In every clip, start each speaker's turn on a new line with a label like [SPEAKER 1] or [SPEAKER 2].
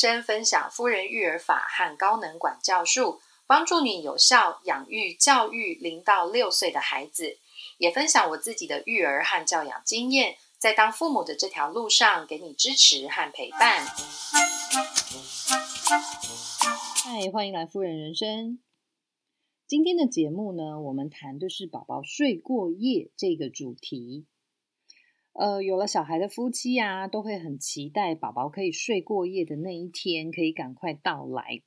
[SPEAKER 1] 生分享夫人育儿法和高能管教术，帮助你有效养育教育零到六岁的孩子。也分享我自己的育儿和教养经验，在当父母的这条路上，给你支持和陪伴。
[SPEAKER 2] 嗨，欢迎来夫人人生。今天的节目呢，我们谈的是宝宝睡过夜这个主题。呃，有了小孩的夫妻啊，都会很期待宝宝可以睡过夜的那一天可以赶快到来。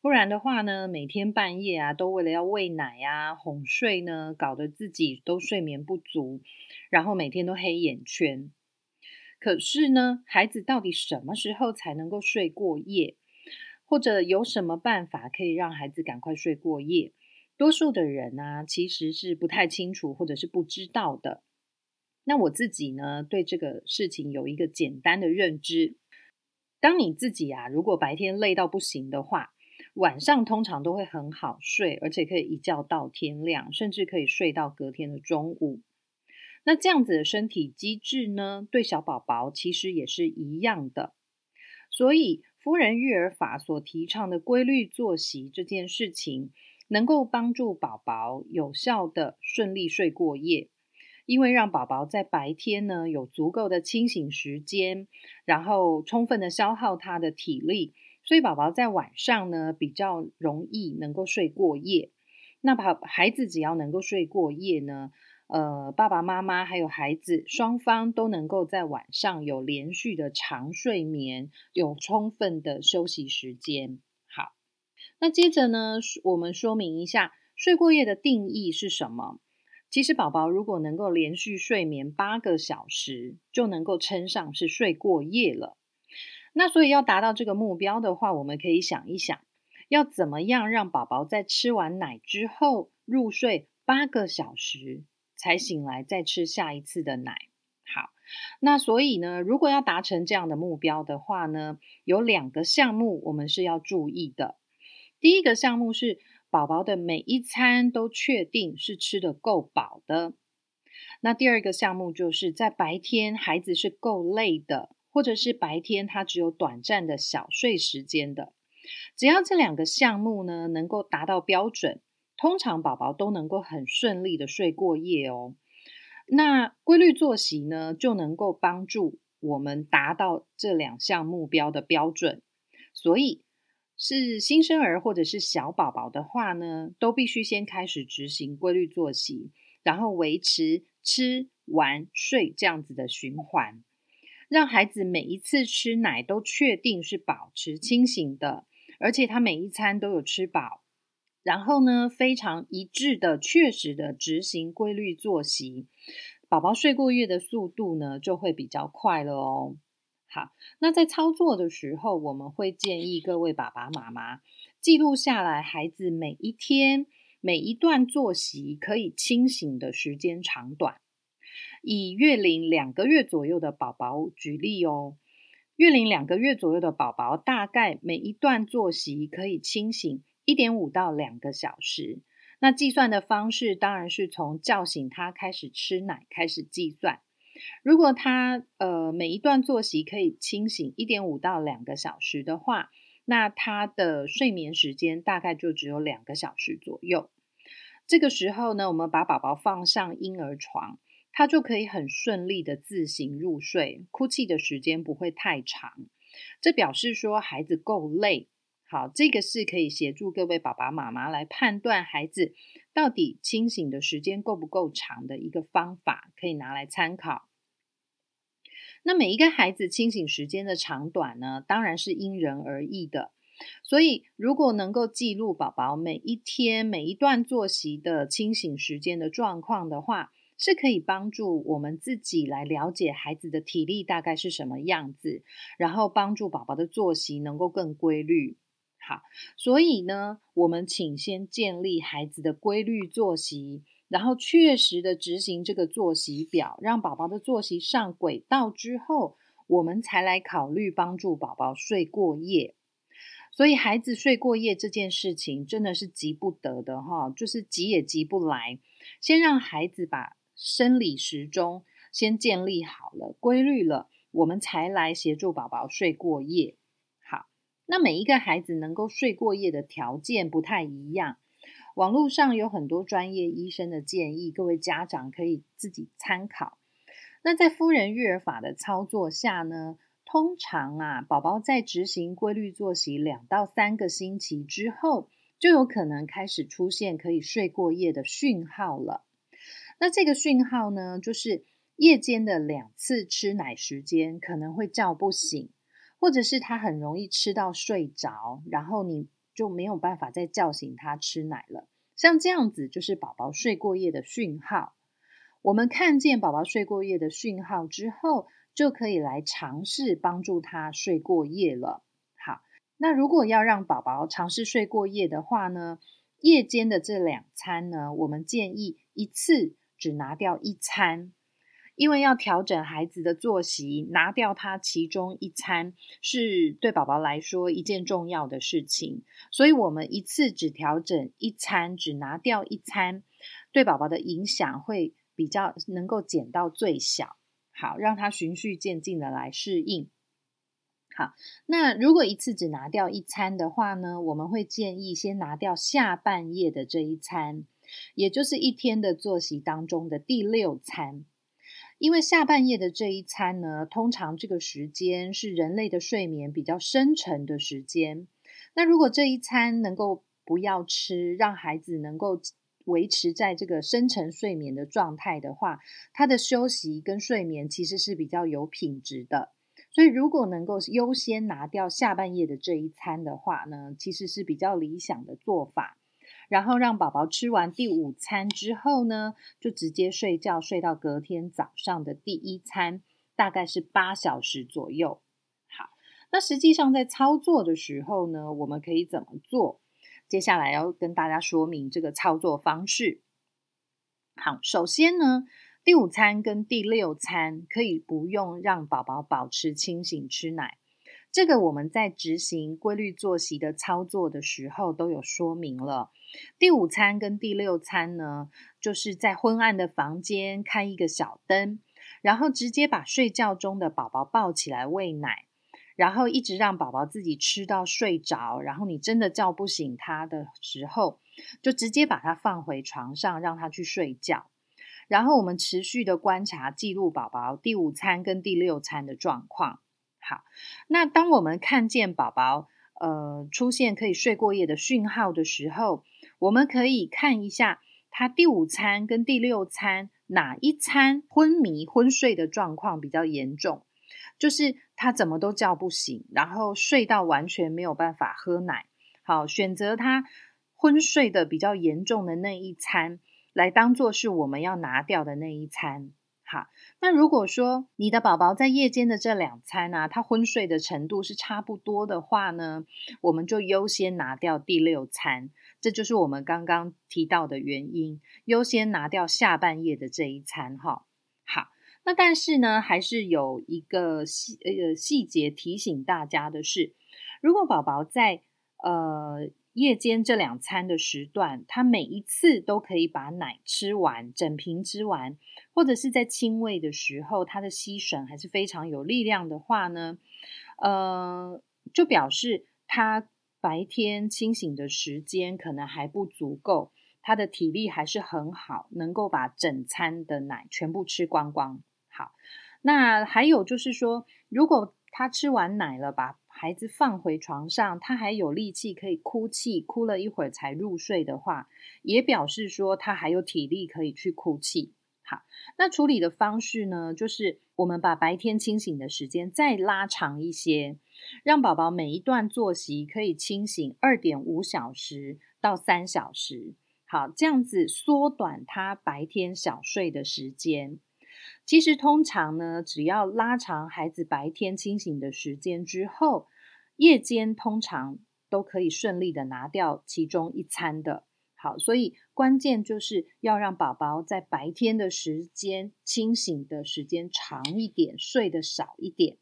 [SPEAKER 2] 不然的话呢，每天半夜啊，都为了要喂奶呀、哄睡呢，搞得自己都睡眠不足，然后每天都黑眼圈。可是呢，孩子到底什么时候才能够睡过夜？或者有什么办法可以让孩子赶快睡过夜？多数的人呢，其实是不太清楚或者是不知道的。那我自己呢，对这个事情有一个简单的认知：当你自己啊，如果白天累到不行的话，晚上通常都会很好睡，而且可以一觉到天亮，甚至可以睡到隔天的中午。那这样子的身体机制呢，对小宝宝其实也是一样的。所以，夫人育儿法所提倡的规律作息这件事情，能够帮助宝宝有效的顺利睡过夜，因为让宝宝在白天呢有足够的清醒时间，然后充分的消耗他的体力。所以宝宝在晚上呢比较容易能够睡过夜。那宝孩子只要能够睡过夜呢，呃，爸爸妈妈还有孩子双方都能够在晚上有连续的长睡眠，有充分的休息时间。好，那接着呢，我们说明一下睡过夜的定义是什么。其实宝宝如果能够连续睡眠八个小时，就能够称上是睡过夜了。那所以要达到这个目标的话，我们可以想一想，要怎么样让宝宝在吃完奶之后入睡八个小时才醒来再吃下一次的奶。好，那所以呢，如果要达成这样的目标的话呢，有两个项目我们是要注意的。第一个项目是宝宝的每一餐都确定是吃的够饱的。那第二个项目就是在白天孩子是够累的。或者是白天他只有短暂的小睡时间的，只要这两个项目呢能够达到标准，通常宝宝都能够很顺利的睡过夜哦。那规律作息呢就能够帮助我们达到这两项目标的标准。所以是新生儿或者是小宝宝的话呢，都必须先开始执行规律作息，然后维持吃、玩、睡这样子的循环。让孩子每一次吃奶都确定是保持清醒的，而且他每一餐都有吃饱。然后呢，非常一致的、确实的执行规律作息，宝宝睡过夜的速度呢就会比较快了哦。好，那在操作的时候，我们会建议各位爸爸妈妈记录下来孩子每一天每一段作息可以清醒的时间长短。以月龄两个月左右的宝宝举例哦，月龄两个月左右的宝宝，大概每一段作息可以清醒一点五到两个小时。那计算的方式当然是从叫醒他开始吃奶开始计算。如果他呃每一段作息可以清醒一点五到两个小时的话，那他的睡眠时间大概就只有两个小时左右。这个时候呢，我们把宝宝放上婴儿床。他就可以很顺利的自行入睡，哭泣的时间不会太长。这表示说孩子够累。好，这个是可以协助各位爸爸妈妈来判断孩子到底清醒的时间够不够长的一个方法，可以拿来参考。那每一个孩子清醒时间的长短呢，当然是因人而异的。所以，如果能够记录宝宝每一天每一段作息的清醒时间的状况的话，是可以帮助我们自己来了解孩子的体力大概是什么样子，然后帮助宝宝的作息能够更规律。好，所以呢，我们请先建立孩子的规律作息，然后确实的执行这个作息表，让宝宝的作息上轨道之后，我们才来考虑帮助宝宝睡过夜。所以，孩子睡过夜这件事情真的是急不得的哈，就是急也急不来，先让孩子把。生理时钟先建立好了，规律了，我们才来协助宝宝睡过夜。好，那每一个孩子能够睡过夜的条件不太一样，网络上有很多专业医生的建议，各位家长可以自己参考。那在夫人育儿法的操作下呢，通常啊，宝宝在执行规律作息两到三个星期之后，就有可能开始出现可以睡过夜的讯号了。那这个讯号呢，就是夜间的两次吃奶时间可能会叫不醒。或者是他很容易吃到睡着，然后你就没有办法再叫醒他吃奶了。像这样子就是宝宝睡过夜的讯号。我们看见宝宝睡过夜的讯号之后，就可以来尝试帮助他睡过夜了。好，那如果要让宝宝尝试睡过夜的话呢，夜间的这两餐呢，我们建议一次只拿掉一餐。因为要调整孩子的作息，拿掉他其中一餐是对宝宝来说一件重要的事情，所以我们一次只调整一餐，只拿掉一餐，对宝宝的影响会比较能够减到最小，好让他循序渐进的来适应。好，那如果一次只拿掉一餐的话呢，我们会建议先拿掉下半夜的这一餐，也就是一天的作息当中的第六餐。因为下半夜的这一餐呢，通常这个时间是人类的睡眠比较深沉的时间。那如果这一餐能够不要吃，让孩子能够维持在这个深沉睡眠的状态的话，他的休息跟睡眠其实是比较有品质的。所以如果能够优先拿掉下半夜的这一餐的话呢，其实是比较理想的做法。然后让宝宝吃完第五餐之后呢，就直接睡觉，睡到隔天早上的第一餐，大概是八小时左右。好，那实际上在操作的时候呢，我们可以怎么做？接下来要跟大家说明这个操作方式。好，首先呢，第五餐跟第六餐可以不用让宝宝保持清醒吃奶，这个我们在执行规律作息的操作的时候都有说明了。第五餐跟第六餐呢，就是在昏暗的房间开一个小灯，然后直接把睡觉中的宝宝抱起来喂奶，然后一直让宝宝自己吃到睡着，然后你真的叫不醒他的时候，就直接把他放回床上，让他去睡觉。然后我们持续的观察记录宝宝第五餐跟第六餐的状况。好，那当我们看见宝宝呃出现可以睡过夜的讯号的时候，我们可以看一下他第五餐跟第六餐哪一餐昏迷昏睡的状况比较严重，就是他怎么都叫不醒，然后睡到完全没有办法喝奶。好，选择他昏睡的比较严重的那一餐来当做是我们要拿掉的那一餐。好，那如果说你的宝宝在夜间的这两餐呢，他昏睡的程度是差不多的话呢，我们就优先拿掉第六餐。这就是我们刚刚提到的原因，优先拿掉下半夜的这一餐哈。好，那但是呢，还是有一个细呃细节提醒大家的是，如果宝宝在呃夜间这两餐的时段，他每一次都可以把奶吃完，整瓶吃完，或者是在亲喂的时候，他的吸吮还是非常有力量的话呢，呃，就表示他。白天清醒的时间可能还不足够，他的体力还是很好，能够把整餐的奶全部吃光光。好，那还有就是说，如果他吃完奶了，把孩子放回床上，他还有力气可以哭泣，哭了一会儿才入睡的话，也表示说他还有体力可以去哭泣。好，那处理的方式呢，就是我们把白天清醒的时间再拉长一些。让宝宝每一段作息可以清醒二点五小时到三小时，好，这样子缩短他白天小睡的时间。其实通常呢，只要拉长孩子白天清醒的时间之后，夜间通常都可以顺利的拿掉其中一餐的。好，所以关键就是要让宝宝在白天的时间清醒的时间长一点，睡得少一点。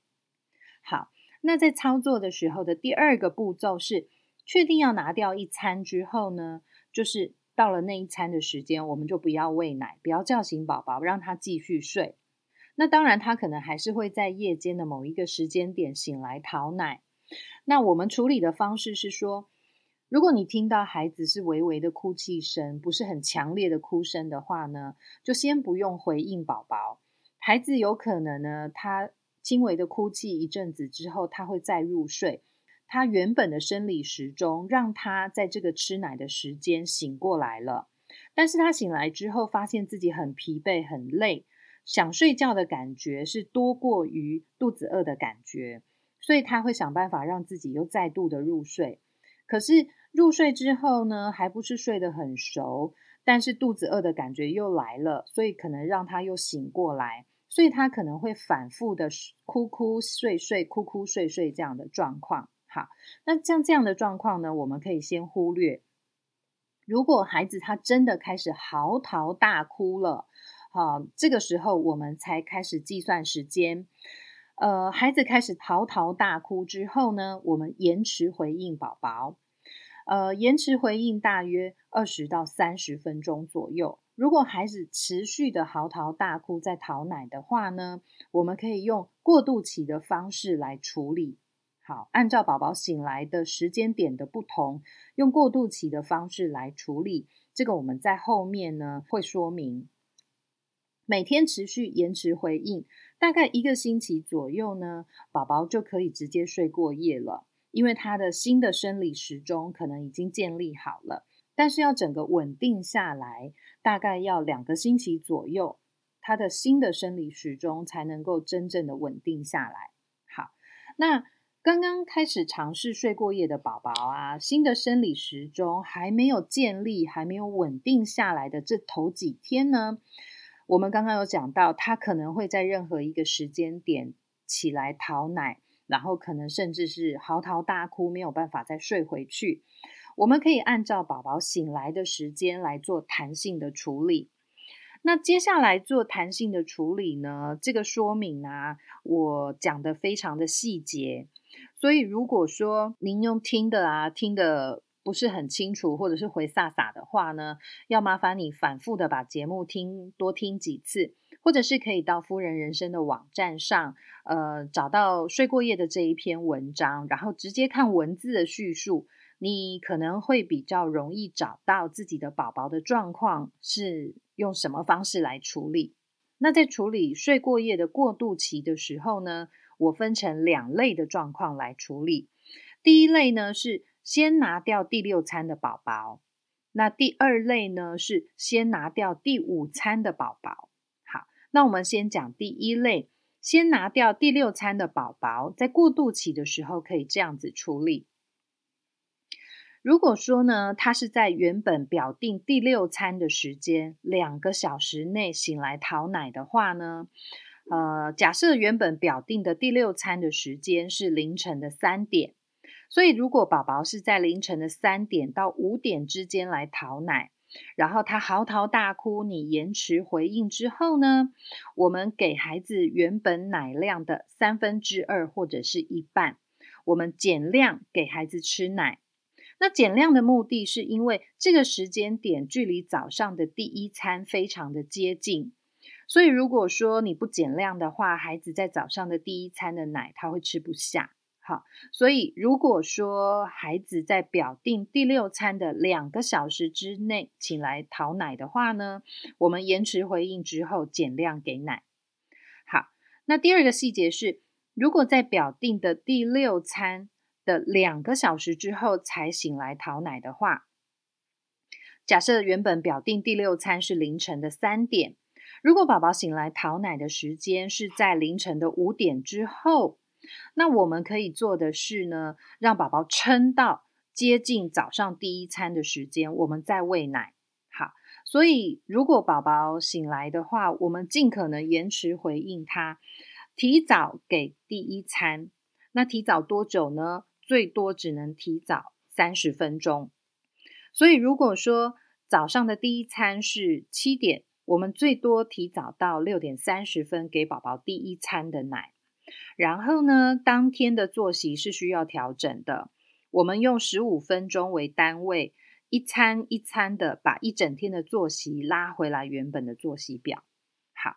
[SPEAKER 2] 好。那在操作的时候的第二个步骤是，确定要拿掉一餐之后呢，就是到了那一餐的时间，我们就不要喂奶，不要叫醒宝宝，让他继续睡。那当然，他可能还是会在夜间的某一个时间点醒来讨奶。那我们处理的方式是说，如果你听到孩子是微微的哭泣声，不是很强烈的哭声的话呢，就先不用回应宝宝。孩子有可能呢，他轻微的哭泣一阵子之后，他会再入睡。他原本的生理时钟让他在这个吃奶的时间醒过来了，但是他醒来之后，发现自己很疲惫、很累，想睡觉的感觉是多过于肚子饿的感觉，所以他会想办法让自己又再度的入睡。可是入睡之后呢，还不是睡得很熟，但是肚子饿的感觉又来了，所以可能让他又醒过来，所以他可能会反复的哭哭睡睡、哭哭睡睡这样的状况。好，那像这样的状况呢，我们可以先忽略。如果孩子他真的开始嚎啕大哭了，好，这个时候我们才开始计算时间。呃，孩子开始嚎啕大哭之后呢，我们延迟回应宝宝。呃，延迟回应大约二十到三十分钟左右。如果孩子持续的嚎啕大哭在讨奶的话呢，我们可以用过渡期的方式来处理。好，按照宝宝醒来的时间点的不同，用过渡期的方式来处理。这个我们在后面呢会说明。每天持续延迟回应，大概一个星期左右呢，宝宝就可以直接睡过夜了，因为他的新的生理时钟可能已经建立好了。但是要整个稳定下来，大概要两个星期左右，他的新的生理时钟才能够真正的稳定下来。好，那。刚刚开始尝试睡过夜的宝宝啊，新的生理时钟还没有建立、还没有稳定下来的这头几天呢，我们刚刚有讲到，他可能会在任何一个时间点起来讨奶，然后可能甚至是嚎啕大哭，没有办法再睡回去。我们可以按照宝宝醒来的时间来做弹性的处理。那接下来做弹性的处理呢？这个说明啊，我讲的非常的细节。所以，如果说您用听的啊，听的不是很清楚，或者是回飒飒的话呢，要麻烦你反复的把节目听多听几次，或者是可以到夫人人生的网站上，呃，找到睡过夜的这一篇文章，然后直接看文字的叙述，你可能会比较容易找到自己的宝宝的状况是用什么方式来处理。那在处理睡过夜的过渡期的时候呢？我分成两类的状况来处理。第一类呢是先拿掉第六餐的宝宝，那第二类呢是先拿掉第五餐的宝宝。那我们先讲第一类，先拿掉第六餐的宝宝，在过渡期的时候可以这样子处理。如果说呢，他是在原本表定第六餐的时间两个小时内醒来讨奶的话呢？呃，假设原本表定的第六餐的时间是凌晨的三点，所以如果宝宝是在凌晨的三点到五点之间来讨奶，然后他嚎啕大哭，你延迟回应之后呢，我们给孩子原本奶量的三分之二或者是一半，我们减量给孩子吃奶。那减量的目的是因为这个时间点距离早上的第一餐非常的接近。所以，如果说你不减量的话，孩子在早上的第一餐的奶他会吃不下。好，所以如果说孩子在表定第六餐的两个小时之内请来讨奶的话呢，我们延迟回应之后减量给奶。好，那第二个细节是，如果在表定的第六餐的两个小时之后才醒来讨奶的话，假设原本表定第六餐是凌晨的三点。如果宝宝醒来讨奶的时间是在凌晨的五点之后，那我们可以做的是呢，让宝宝撑到接近早上第一餐的时间，我们再喂奶。好，所以如果宝宝醒来的话，我们尽可能延迟回应他，提早给第一餐。那提早多久呢？最多只能提早三十分钟。所以如果说早上的第一餐是七点。我们最多提早到六点三十分给宝宝第一餐的奶，然后呢，当天的作息是需要调整的。我们用十五分钟为单位，一餐一餐的把一整天的作息拉回来原本的作息表。好，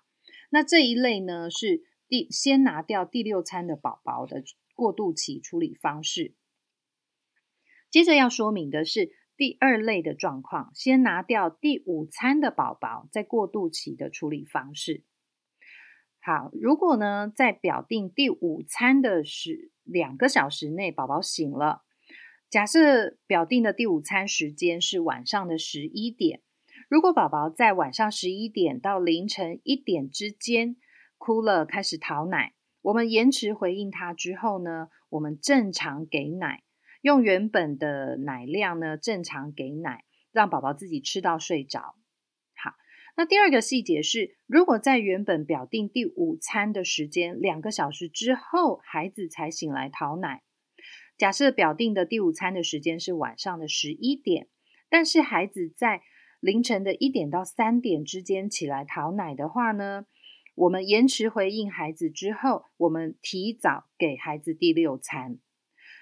[SPEAKER 2] 那这一类呢是第先拿掉第六餐的宝宝的。过渡期处理方式。接着要说明的是第二类的状况，先拿掉第五餐的宝宝在过渡期的处理方式。好，如果呢在表定第五餐的时两个小时内宝宝醒了，假设表定的第五餐时间是晚上的十一点，如果宝宝在晚上十一点到凌晨一点之间哭了，开始讨奶，我们延迟回应他之后呢，我们正常给奶。用原本的奶量呢，正常给奶，让宝宝自己吃到睡着。那第二个细节是，如果在原本表定第五餐的时间两个小时之后，孩子才醒来讨奶，假设表定的第五餐的时间是晚上的十一点，但是孩子在凌晨的一点到三点之间起来讨奶的话呢，我们延迟回应孩子之后，我们提早给孩子第六餐。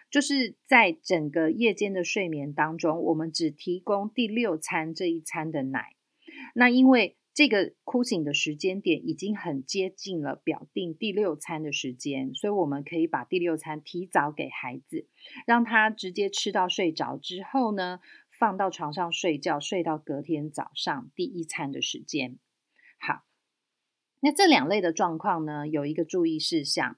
[SPEAKER 2] 就是在整个夜间的睡眠当中，我们只提供第六餐这一餐的奶。那因为这个哭醒的时间点已经很接近了表定第六餐的时间，所以我们可以把第六餐提早给孩子，让他直接吃到睡着之后呢，放到床上睡觉，睡到隔天早上第一餐的时间。好，那这两类的状况呢，有一个注意事项，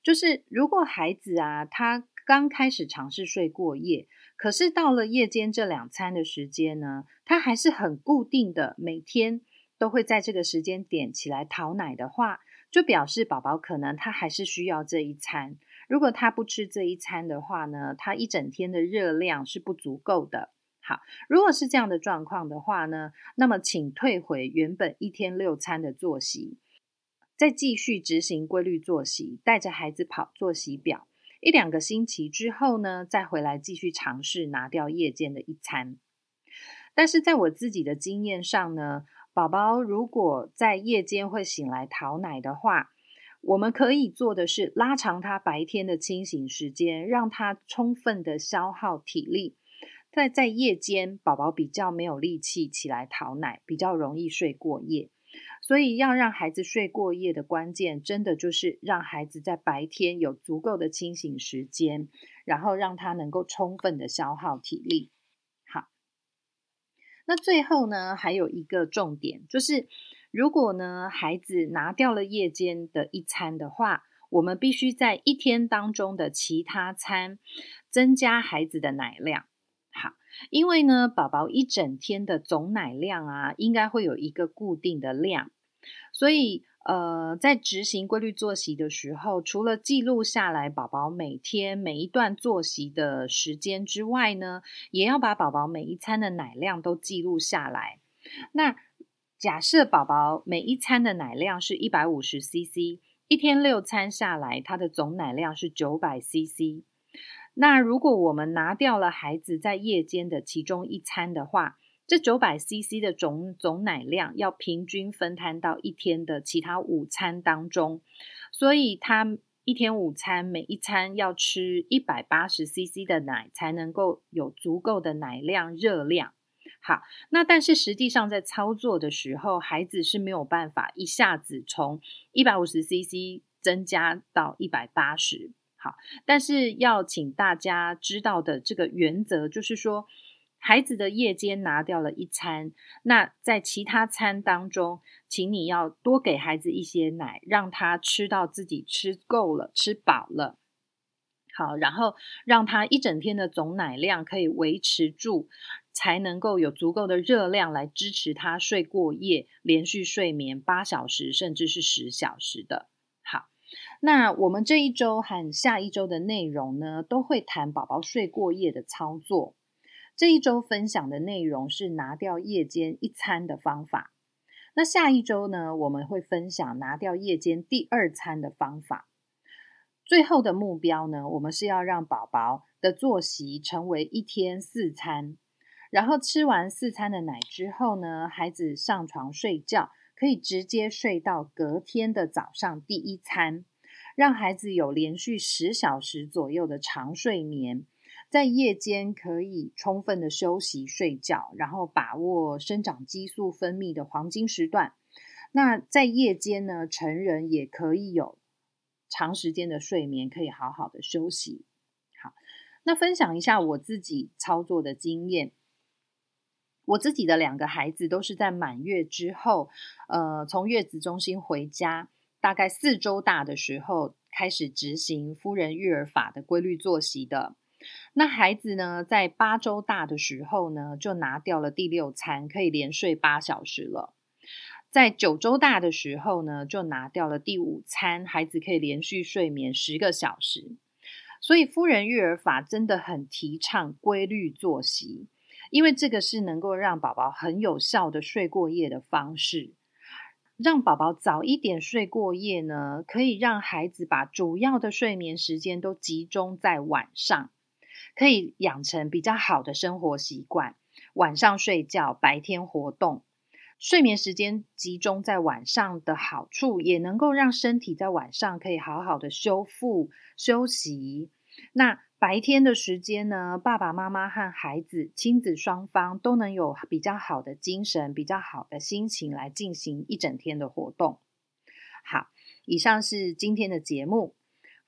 [SPEAKER 2] 就是如果孩子啊，他刚开始尝试睡过夜，可是到了夜间这两餐的时间呢，他还是很固定的，每天都会在这个时间点起来讨奶的话，就表示宝宝可能他还是需要这一餐。如果他不吃这一餐的话呢，他一整天的热量是不足够的。好，如果是这样的状况的话呢，那么请退回原本一天六餐的作息，再继续执行规律作息，带着孩子跑作息表。一两个星期之后呢，再回来继续尝试拿掉夜间的一餐。但是在我自己的经验上呢，宝宝如果在夜间会醒来讨奶的话，我们可以做的是拉长他白天的清醒时间，让他充分的消耗体力。在在夜间，宝宝比较没有力气起来讨奶，比较容易睡过夜。所以，要让孩子睡过夜的关键，真的就是让孩子在白天有足够的清醒时间，然后让他能够充分的消耗体力。好，那最后呢，还有一个重点，就是如果呢孩子拿掉了夜间的一餐的话，我们必须在一天当中的其他餐增加孩子的奶量。好因为呢，宝宝一整天的总奶量啊，应该会有一个固定的量，所以呃，在执行规律作息的时候，除了记录下来宝宝每天每一段作息的时间之外呢，也要把宝宝每一餐的奶量都记录下来。那假设宝宝每一餐的奶量是一百五十 CC，一天六餐下来，它的总奶量是九百 CC。那如果我们拿掉了孩子在夜间的其中一餐的话，这九百 CC 的总总奶量要平均分摊到一天的其他午餐当中，所以他一天午餐每一餐要吃一百八十 CC 的奶，才能够有足够的奶量热量。好，那但是实际上在操作的时候，孩子是没有办法一下子从一百五十 CC 增加到一百八十。好但是要请大家知道的这个原则，就是说，孩子的夜间拿掉了一餐，那在其他餐当中，请你要多给孩子一些奶，让他吃到自己吃够了、吃饱了。好，然后让他一整天的总奶量可以维持住，才能够有足够的热量来支持他睡过夜、连续睡眠八小时甚至是十小时的。那我们这一周和下一周的内容呢，都会谈宝宝睡过夜的操作。这一周分享的内容是拿掉夜间一餐的方法。那下一周呢，我们会分享拿掉夜间第二餐的方法。最后的目标呢，我们是要让宝宝的作息成为一天四餐，然后吃完四餐的奶之后呢，孩子上床睡觉。可以直接睡到隔天的早上第一餐，让孩子有连续十小时左右的长睡眠，在夜间可以充分的休息睡觉，然后把握生长激素分泌的黄金时段。那在夜间呢，成人也可以有长时间的睡眠，可以好好的休息。好，那分享一下我自己操作的经验。我自己的两个孩子都是在满月之后，呃，从月子中心回家，大概四周大的时候开始执行夫人育儿法的规律作息的。那孩子呢，在八周大的时候呢，就拿掉了第六餐，可以连睡八小时了。在九周大的时候呢，就拿掉了第五餐，孩子可以连续睡眠十个小时。所以，夫人育儿法真的很提倡规律作息。因为这个是能够让宝宝很有效的睡过夜的方式，让宝宝早一点睡过夜呢，可以让孩子把主要的睡眠时间都集中在晚上，可以养成比较好的生活习惯。晚上睡觉，白天活动，睡眠时间集中在晚上的好处，也能够让身体在晚上可以好好的修复休息。那白天的时间呢，爸爸妈妈和孩子亲子双方都能有比较好的精神、比较好的心情来进行一整天的活动。好，以上是今天的节目。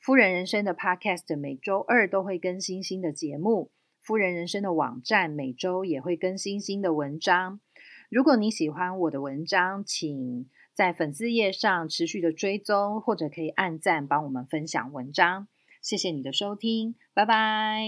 [SPEAKER 2] 夫人人生的 Podcast 每周二都会更新新的节目，夫人人生的网站每周也会更新新的文章。如果你喜欢我的文章，请在粉丝页上持续的追踪，或者可以按赞帮我们分享文章。谢谢你的收听，拜拜。